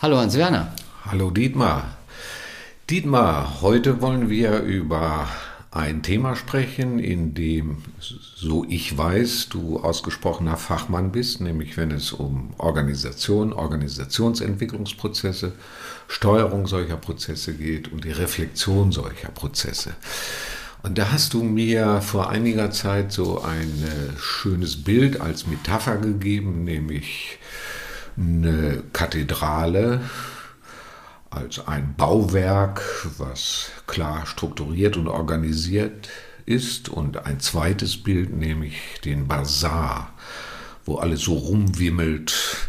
Hallo Hans-Werner. Hallo Dietmar. Dietmar, heute wollen wir über ein Thema sprechen, in dem, so ich weiß, du ausgesprochener Fachmann bist, nämlich wenn es um Organisation, Organisationsentwicklungsprozesse, Steuerung solcher Prozesse geht und die Reflexion solcher Prozesse. Und da hast du mir vor einiger Zeit so ein äh, schönes Bild als Metapher gegeben, nämlich eine Kathedrale als ein Bauwerk, was klar strukturiert und organisiert ist und ein zweites Bild, nämlich den Bazar, wo alles so rumwimmelt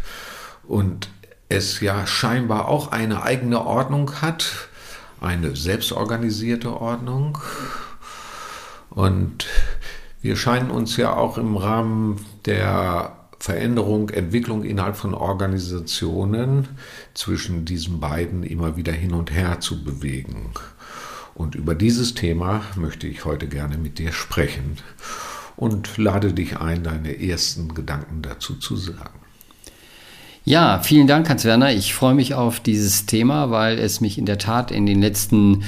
und es ja scheinbar auch eine eigene Ordnung hat, eine selbstorganisierte Ordnung. Und wir scheinen uns ja auch im Rahmen der Veränderung, Entwicklung innerhalb von Organisationen zwischen diesen beiden immer wieder hin und her zu bewegen. Und über dieses Thema möchte ich heute gerne mit dir sprechen und lade dich ein, deine ersten Gedanken dazu zu sagen. Ja, vielen Dank, Hans-Werner. Ich freue mich auf dieses Thema, weil es mich in der Tat in den letzten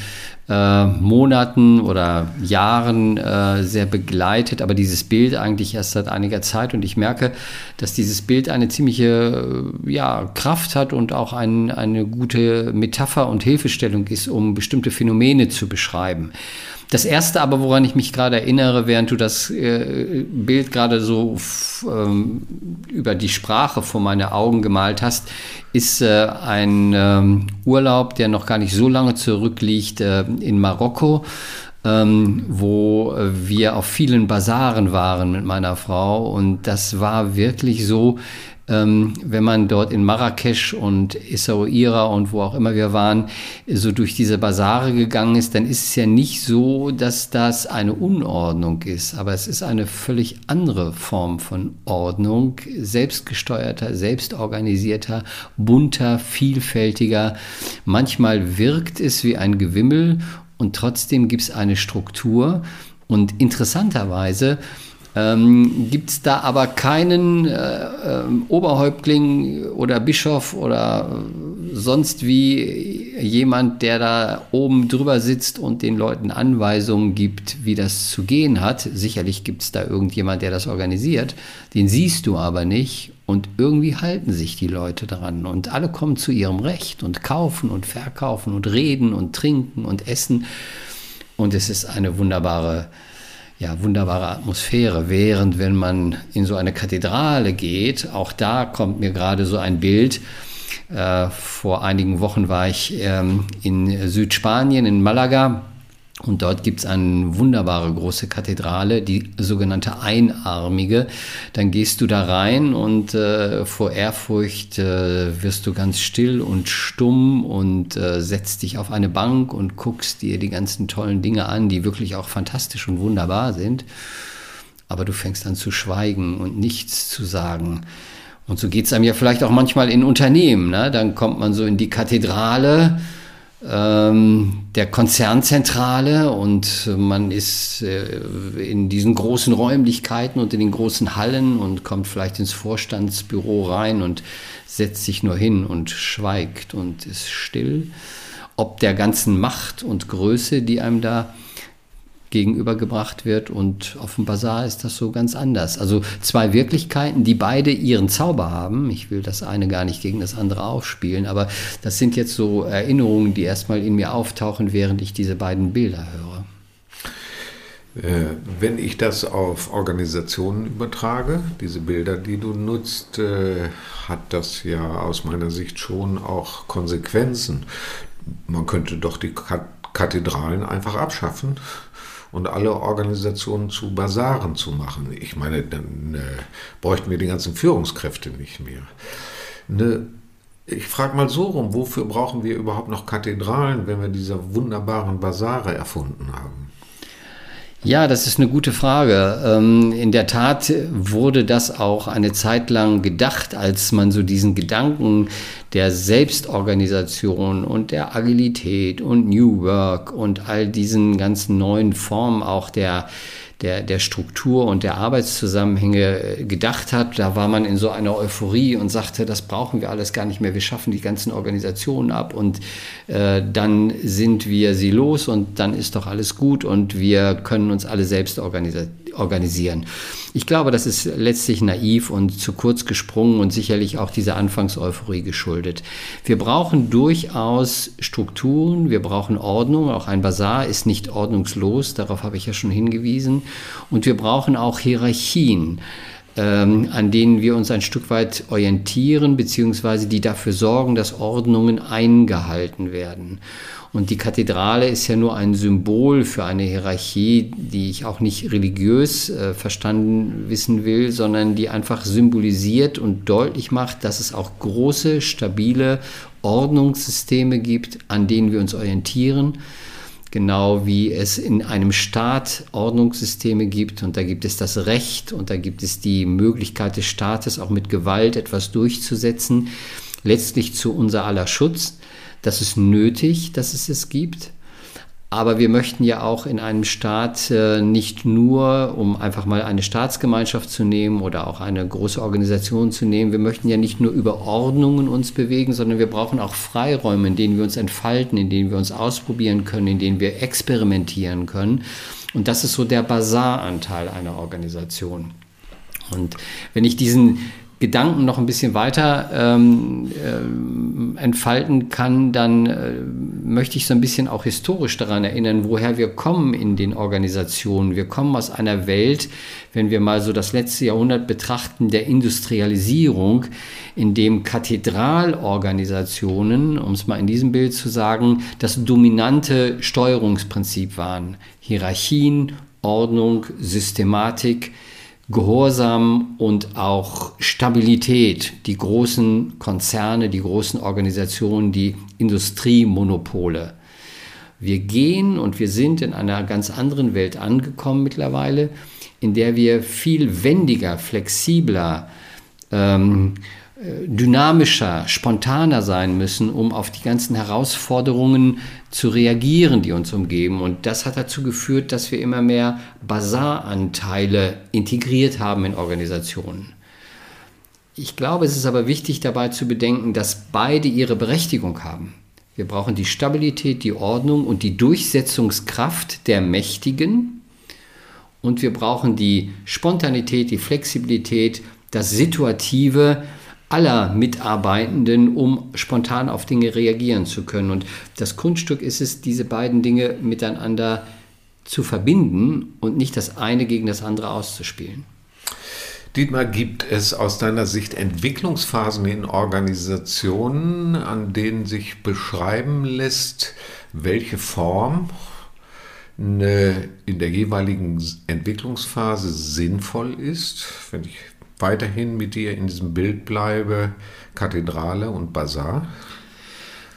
äh, Monaten oder Jahren äh, sehr begleitet, aber dieses Bild eigentlich erst seit einiger Zeit und ich merke, dass dieses Bild eine ziemliche äh, ja, Kraft hat und auch ein, eine gute Metapher und Hilfestellung ist, um bestimmte Phänomene zu beschreiben. Das erste aber, woran ich mich gerade erinnere, während du das äh, Bild gerade so ähm, über die Sprache vor meine Augen gemalt hast, ist äh, ein ähm, Urlaub, der noch gar nicht so lange zurückliegt, äh, in Marokko. Ähm, wo wir auf vielen Basaren waren mit meiner Frau und das war wirklich so, wenn man dort in Marrakesch und Essaouira und wo auch immer wir waren, so durch diese Basare gegangen ist, dann ist es ja nicht so, dass das eine Unordnung ist, aber es ist eine völlig andere Form von Ordnung, selbstgesteuerter, selbstorganisierter, bunter, vielfältiger. Manchmal wirkt es wie ein Gewimmel und trotzdem gibt es eine Struktur. Und interessanterweise, ähm, Gibt es da aber keinen äh, äh, Oberhäuptling oder Bischof oder sonst wie jemand, der da oben drüber sitzt und den Leuten Anweisungen gibt, wie das zu gehen hat. Sicherlich gibt es da irgendjemand, der das organisiert. Den siehst du aber nicht. Und irgendwie halten sich die Leute dran. Und alle kommen zu ihrem Recht und kaufen und verkaufen und reden und trinken und essen. Und es ist eine wunderbare ja, wunderbare Atmosphäre. Während wenn man in so eine Kathedrale geht, auch da kommt mir gerade so ein Bild. Äh, vor einigen Wochen war ich ähm, in Südspanien, in Malaga und dort gibt es eine wunderbare große Kathedrale, die sogenannte Einarmige. Dann gehst du da rein und äh, vor Ehrfurcht äh, wirst du ganz still und stumm und äh, setzt dich auf eine Bank und guckst dir die ganzen tollen Dinge an, die wirklich auch fantastisch und wunderbar sind. Aber du fängst an zu schweigen und nichts zu sagen. Und so geht es einem ja vielleicht auch manchmal in Unternehmen. Ne? Dann kommt man so in die Kathedrale der Konzernzentrale und man ist äh, in diesen großen Räumlichkeiten und in den großen Hallen und kommt vielleicht ins Vorstandsbüro rein und setzt sich nur hin und schweigt und ist still. Ob der ganzen Macht und Größe, die einem da gegenübergebracht wird. Und auf dem Bazar ist das so ganz anders. Also zwei Wirklichkeiten, die beide ihren Zauber haben. Ich will das eine gar nicht gegen das andere aufspielen, aber das sind jetzt so Erinnerungen, die erstmal in mir auftauchen, während ich diese beiden Bilder höre. Äh, wenn ich das auf Organisationen übertrage, diese Bilder, die du nutzt, äh, hat das ja aus meiner Sicht schon auch Konsequenzen. Man könnte doch die Kathedralen einfach abschaffen und alle Organisationen zu Basaren zu machen. Ich meine, dann äh, bräuchten wir die ganzen Führungskräfte nicht mehr. Eine Ich frage mal so rum, wofür brauchen wir überhaupt noch Kathedralen, wenn wir diese wunderbaren Basare erfunden haben? Ja, das ist eine gute Frage. Ähm, in der Tat wurde das auch eine Zeit lang gedacht, als man so diesen Gedanken der Selbstorganisation und der Agilität und New Work und all diesen ganzen neuen Formen auch der der, der Struktur und der Arbeitszusammenhänge äh, gedacht hat. Da war man in so einer Euphorie und sagte, das brauchen wir alles gar nicht mehr. Wir schaffen die ganzen Organisationen ab und äh, dann sind wir sie los und dann ist doch alles gut und wir können uns alle selbst organisieren organisieren. Ich glaube, das ist letztlich naiv und zu kurz gesprungen und sicherlich auch dieser Anfangseuphorie geschuldet. Wir brauchen durchaus Strukturen, wir brauchen Ordnung. Auch ein Bazar ist nicht ordnungslos, darauf habe ich ja schon hingewiesen. Und wir brauchen auch Hierarchien ähm, an denen wir uns ein Stück weit orientieren, beziehungsweise die dafür sorgen, dass Ordnungen eingehalten werden. Und die Kathedrale ist ja nur ein Symbol für eine Hierarchie, die ich auch nicht religiös äh, verstanden wissen will, sondern die einfach symbolisiert und deutlich macht, dass es auch große, stabile Ordnungssysteme gibt, an denen wir uns orientieren. Genau wie es in einem Staat Ordnungssysteme gibt und da gibt es das Recht und da gibt es die Möglichkeit des Staates auch mit Gewalt etwas durchzusetzen, letztlich zu unser aller Schutz. Das ist nötig, dass es es gibt. Aber wir möchten ja auch in einem Staat äh, nicht nur, um einfach mal eine Staatsgemeinschaft zu nehmen oder auch eine große Organisation zu nehmen, wir möchten ja nicht nur über Ordnungen uns bewegen, sondern wir brauchen auch Freiräume, in denen wir uns entfalten, in denen wir uns ausprobieren können, in denen wir experimentieren können. Und das ist so der Basaranteil einer Organisation. Und wenn ich diesen Gedanken noch ein bisschen weiter ähm, äh, entfalten kann, dann äh, möchte ich so ein bisschen auch historisch daran erinnern, woher wir kommen in den Organisationen. Wir kommen aus einer Welt, wenn wir mal so das letzte Jahrhundert betrachten, der Industrialisierung, in dem Kathedralorganisationen, um es mal in diesem Bild zu sagen, das dominante Steuerungsprinzip waren. Hierarchien, Ordnung, Systematik, Gehorsam und auch Stabilität, die großen Konzerne, die großen Organisationen, die Industriemonopole. Wir gehen und wir sind in einer ganz anderen Welt angekommen mittlerweile, in der wir viel wendiger, flexibler, ähm, dynamischer, spontaner sein müssen, um auf die ganzen Herausforderungen zu reagieren, die uns umgeben. Und das hat dazu geführt, dass wir immer mehr Basaranteile integriert haben in Organisationen. Ich glaube, es ist aber wichtig dabei zu bedenken, dass beide ihre Berechtigung haben. Wir brauchen die Stabilität, die Ordnung und die Durchsetzungskraft der Mächtigen. Und wir brauchen die Spontanität, die Flexibilität, das Situative, aller Mitarbeitenden, um spontan auf Dinge reagieren zu können. Und das Kunststück ist es, diese beiden Dinge miteinander zu verbinden und nicht das eine gegen das andere auszuspielen. Dietmar, gibt es aus deiner Sicht Entwicklungsphasen in Organisationen, an denen sich beschreiben lässt, welche Form in der jeweiligen Entwicklungsphase sinnvoll ist? Wenn ich weiterhin mit dir in diesem Bild bleibe, Kathedrale und Bazar?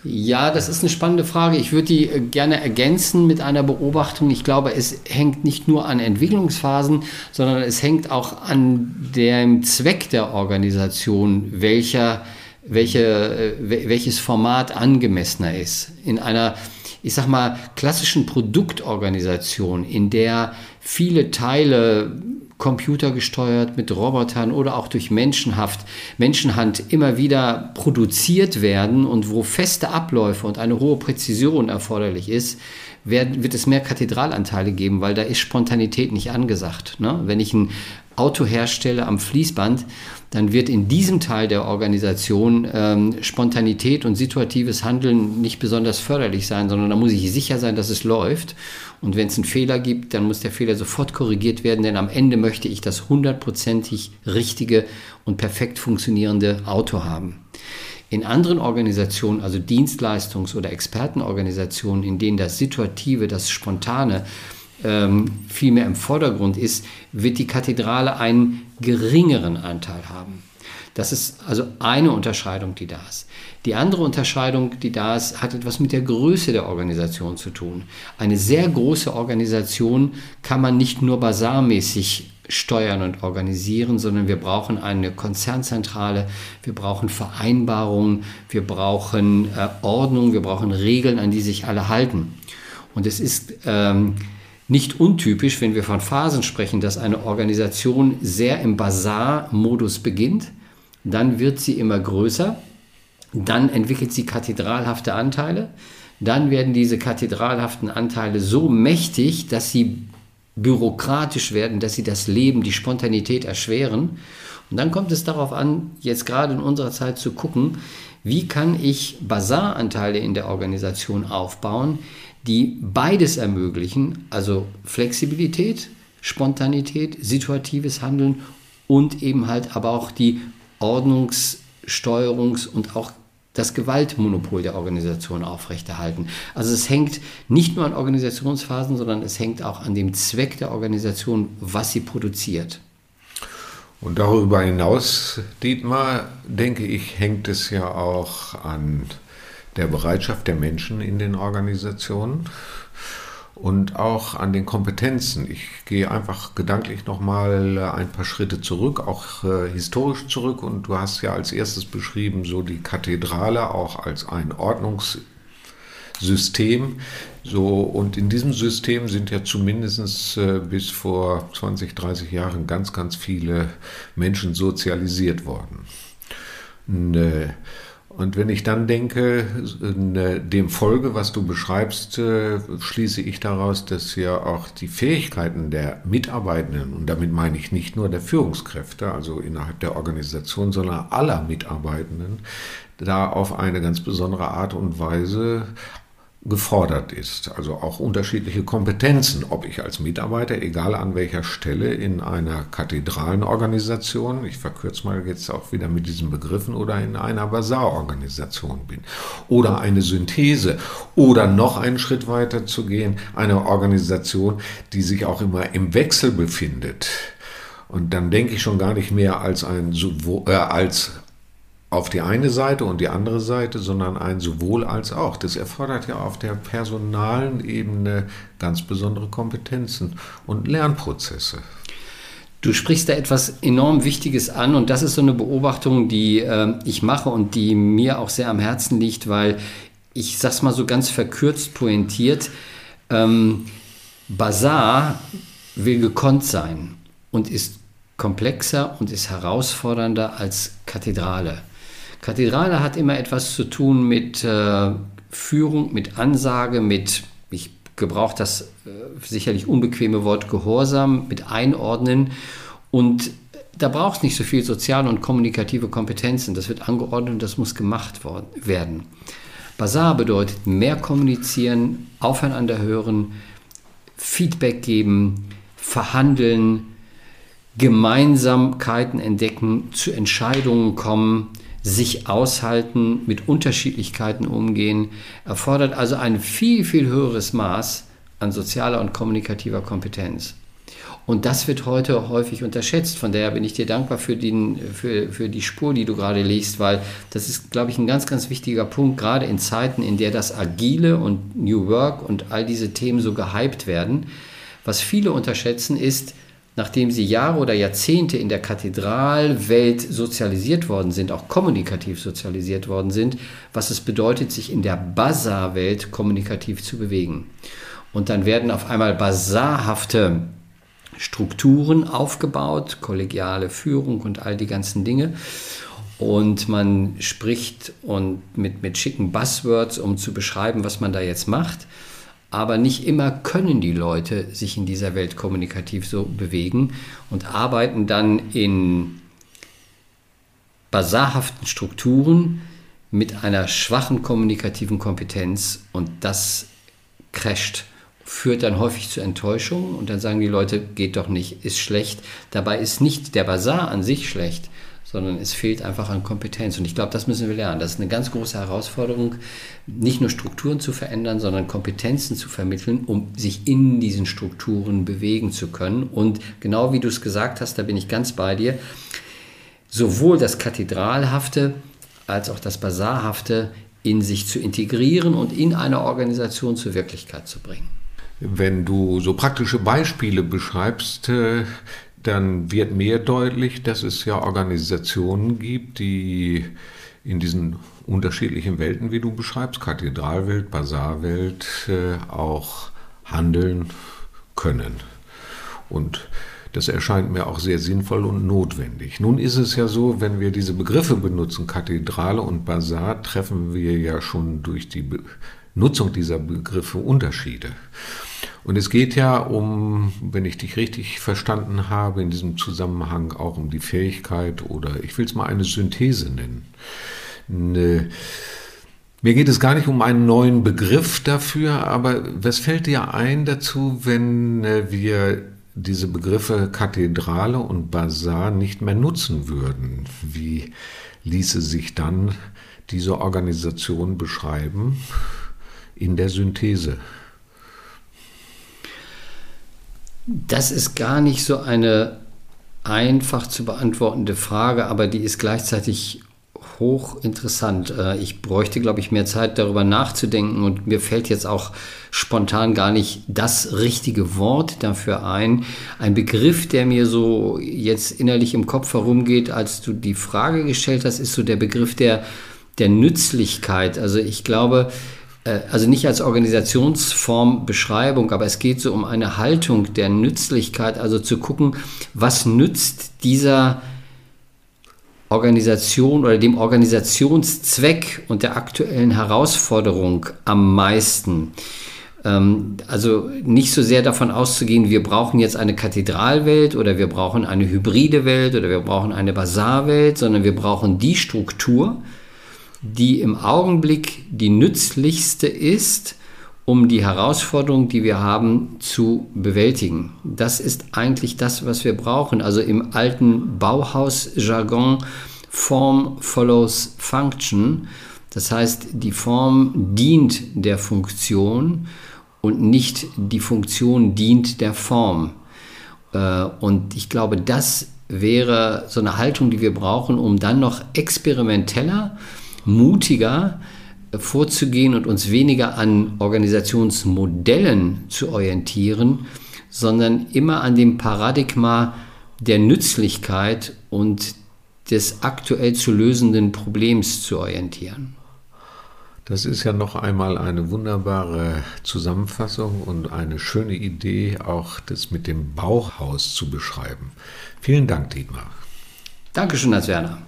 Ja, das ist eine spannende Frage. Ich würde die äh, gerne ergänzen mit einer Beobachtung. Ich glaube, es hängt nicht nur an Entwicklungsphasen, sondern es hängt auch an dem Zweck der Organisation, welcher, welche, äh, welches Format angemessener ist. In einer, ich sag mal, klassischen Produktorganisation, in der viele Teile computergesteuert mit Robotern oder auch durch Menschenhaft, Menschenhand immer wieder produziert werden und wo feste Abläufe und eine hohe Präzision erforderlich ist, wird es mehr Kathedralanteile geben, weil da ist Spontanität nicht angesagt. Ne? Wenn ich ein Auto herstelle am Fließband, dann wird in diesem Teil der Organisation ähm, Spontanität und situatives Handeln nicht besonders förderlich sein, sondern da muss ich sicher sein, dass es läuft. Und wenn es einen Fehler gibt, dann muss der Fehler sofort korrigiert werden, denn am Ende möchte ich das hundertprozentig richtige und perfekt funktionierende Auto haben. In anderen Organisationen, also Dienstleistungs- oder Expertenorganisationen, in denen das Situative, das Spontane ähm, viel mehr im Vordergrund ist, wird die Kathedrale einen geringeren Anteil haben. Das ist also eine Unterscheidung, die da ist. Die andere Unterscheidung, die da ist, hat etwas mit der Größe der Organisation zu tun. Eine sehr große Organisation kann man nicht nur basarmäßig steuern und organisieren, sondern wir brauchen eine Konzernzentrale, wir brauchen Vereinbarungen, wir brauchen äh, Ordnung, wir brauchen Regeln, an die sich alle halten. Und es ist ähm, nicht untypisch, wenn wir von Phasen sprechen, dass eine Organisation sehr im Basar-Modus beginnt, dann wird sie immer größer, dann entwickelt sie kathedralhafte Anteile, dann werden diese kathedralhaften Anteile so mächtig, dass sie bürokratisch werden, dass sie das Leben, die Spontanität erschweren. Und dann kommt es darauf an, jetzt gerade in unserer Zeit zu gucken, wie kann ich Basaranteile in der Organisation aufbauen, die beides ermöglichen, also Flexibilität, Spontanität, situatives Handeln und eben halt aber auch die Ordnungs-, Steuerungs- und auch das Gewaltmonopol der Organisation aufrechterhalten. Also es hängt nicht nur an Organisationsphasen, sondern es hängt auch an dem Zweck der Organisation, was sie produziert. Und darüber hinaus, Dietmar, denke ich, hängt es ja auch an der Bereitschaft der Menschen in den Organisationen und auch an den Kompetenzen. Ich gehe einfach gedanklich nochmal ein paar Schritte zurück, auch äh, historisch zurück. Und du hast ja als erstes beschrieben, so die Kathedrale auch als ein Ordnungssystem. So, und in diesem System sind ja zumindest äh, bis vor 20, 30 Jahren ganz, ganz viele Menschen sozialisiert worden. Und, äh, und wenn ich dann denke, dem Folge, was du beschreibst, äh, schließe ich daraus, dass ja auch die Fähigkeiten der Mitarbeitenden, und damit meine ich nicht nur der Führungskräfte, also innerhalb der Organisation, sondern aller Mitarbeitenden, da auf eine ganz besondere Art und Weise gefordert ist. Also auch unterschiedliche Kompetenzen, ob ich als Mitarbeiter, egal an welcher Stelle in einer kathedralen Organisation, ich verkürze mal jetzt auch wieder mit diesen Begriffen, oder in einer Basarorganisation bin. Oder eine Synthese. Oder noch einen Schritt weiter zu gehen, eine Organisation, die sich auch immer im Wechsel befindet. Und dann denke ich schon gar nicht mehr als ein äh, als auf die eine Seite und die andere Seite, sondern ein sowohl als auch. Das erfordert ja auf der personalen Ebene ganz besondere Kompetenzen und Lernprozesse. Du sprichst da etwas enorm Wichtiges an und das ist so eine Beobachtung, die äh, ich mache und die mir auch sehr am Herzen liegt, weil ich sag's mal so ganz verkürzt pointiert, ähm, Bazar will gekonnt sein und ist komplexer und ist herausfordernder als Kathedrale. Kathedrale hat immer etwas zu tun mit äh, Führung, mit Ansage, mit, ich gebrauche das äh, sicherlich unbequeme Wort Gehorsam, mit Einordnen. Und da braucht es nicht so viel soziale und kommunikative Kompetenzen. Das wird angeordnet und das muss gemacht werden. Basar bedeutet mehr kommunizieren, aufeinander hören, Feedback geben, verhandeln, Gemeinsamkeiten entdecken, zu Entscheidungen kommen, sich aushalten, mit Unterschiedlichkeiten umgehen, erfordert also ein viel, viel höheres Maß an sozialer und kommunikativer Kompetenz. Und das wird heute häufig unterschätzt. Von daher bin ich dir dankbar für, den, für, für die Spur, die du gerade legst, weil das ist, glaube ich, ein ganz, ganz wichtiger Punkt, gerade in Zeiten, in der das Agile und New Work und all diese Themen so gehypt werden. Was viele unterschätzen ist, nachdem sie Jahre oder Jahrzehnte in der Kathedralwelt sozialisiert worden sind, auch kommunikativ sozialisiert worden sind, was es bedeutet, sich in der Bazar-Welt kommunikativ zu bewegen. Und dann werden auf einmal basarhafte Strukturen aufgebaut, kollegiale Führung und all die ganzen Dinge. Und man spricht und mit, mit schicken Buzzwords, um zu beschreiben, was man da jetzt macht aber nicht immer können die Leute sich in dieser Welt kommunikativ so bewegen und arbeiten dann in basarhaften Strukturen mit einer schwachen kommunikativen Kompetenz und das crasht, führt dann häufig zu Enttäuschung und dann sagen die Leute, geht doch nicht, ist schlecht. Dabei ist nicht der Basar an sich schlecht, sondern es fehlt einfach an Kompetenz. Und ich glaube, das müssen wir lernen. Das ist eine ganz große Herausforderung, nicht nur Strukturen zu verändern, sondern Kompetenzen zu vermitteln, um sich in diesen Strukturen bewegen zu können. Und genau wie du es gesagt hast, da bin ich ganz bei dir, sowohl das Kathedralhafte als auch das Basarhafte in sich zu integrieren und in eine Organisation zur Wirklichkeit zu bringen. Wenn du so praktische Beispiele beschreibst, äh, dann wird mir deutlich, dass es ja Organisationen gibt, die in diesen unterschiedlichen Welten, wie du beschreibst, Kathedralwelt, Basarwelt, äh, auch handeln können. Und das erscheint mir auch sehr sinnvoll und notwendig. Nun ist es ja so, wenn wir diese Begriffe benutzen, Kathedrale und Basar, treffen wir ja schon durch die Nutzung dieser Begriffe Unterschiede. Und es geht ja um, wenn ich dich richtig verstanden habe, in diesem Zusammenhang auch um die Fähigkeit oder ich will es mal eine Synthese nennen. Eine, mir geht es gar nicht um einen neuen Begriff dafür, aber was fällt dir ein dazu, wenn äh, wir diese Begriffe Kathedrale und Basar nicht mehr nutzen würden? Wie ließe sich dann diese Organisation beschreiben in der Synthese? Das ist gar nicht so eine einfach zu beantwortende Frage, aber die ist gleichzeitig hochinteressant. Äh, ich bräuchte, glaube ich, mehr Zeit darüber nachzudenken und mir fällt jetzt auch spontan gar nicht das richtige Wort dafür ein. Ein Begriff, der mir so jetzt innerlich im Kopf herumgeht, als du die Frage gestellt hast, ist so der Begriff der, der Nützlichkeit. Also ich glaube, also nicht als Organisationsform Beschreibung, aber es geht so um eine Haltung der Nützlichkeit, also zu gucken, was nützt dieser Organisation oder dem Organisationszweck und der aktuellen Herausforderung am meisten. Ähm, also nicht so sehr davon auszugehen, wir brauchen jetzt eine Kathedralwelt oder wir brauchen eine hybride Welt oder wir brauchen eine Basarwelt, sondern wir brauchen die Struktur, die im Augenblick die nützlichste ist, um die Herausforderung, die wir haben, zu bewältigen. Das ist eigentlich das, was wir brauchen. Also im alten Bauhaus-Jargon, Form follows Function. Das heißt, die Form dient der Funktion und nicht die Funktion dient der Form. Äh, und ich glaube, das wäre so eine Haltung, die wir brauchen, um dann noch experimenteller, mutiger vorzugehen und uns weniger an Organisationsmodellen zu orientieren, sondern immer an dem Paradigma der Nützlichkeit und des aktuell zu lösenden Problems zu orientieren. Das ist ja noch einmal eine wunderbare Zusammenfassung und eine schöne Idee, auch das mit dem Bauhaus zu beschreiben. Vielen Dank, Dietmar. Dankeschön, Hans Werner.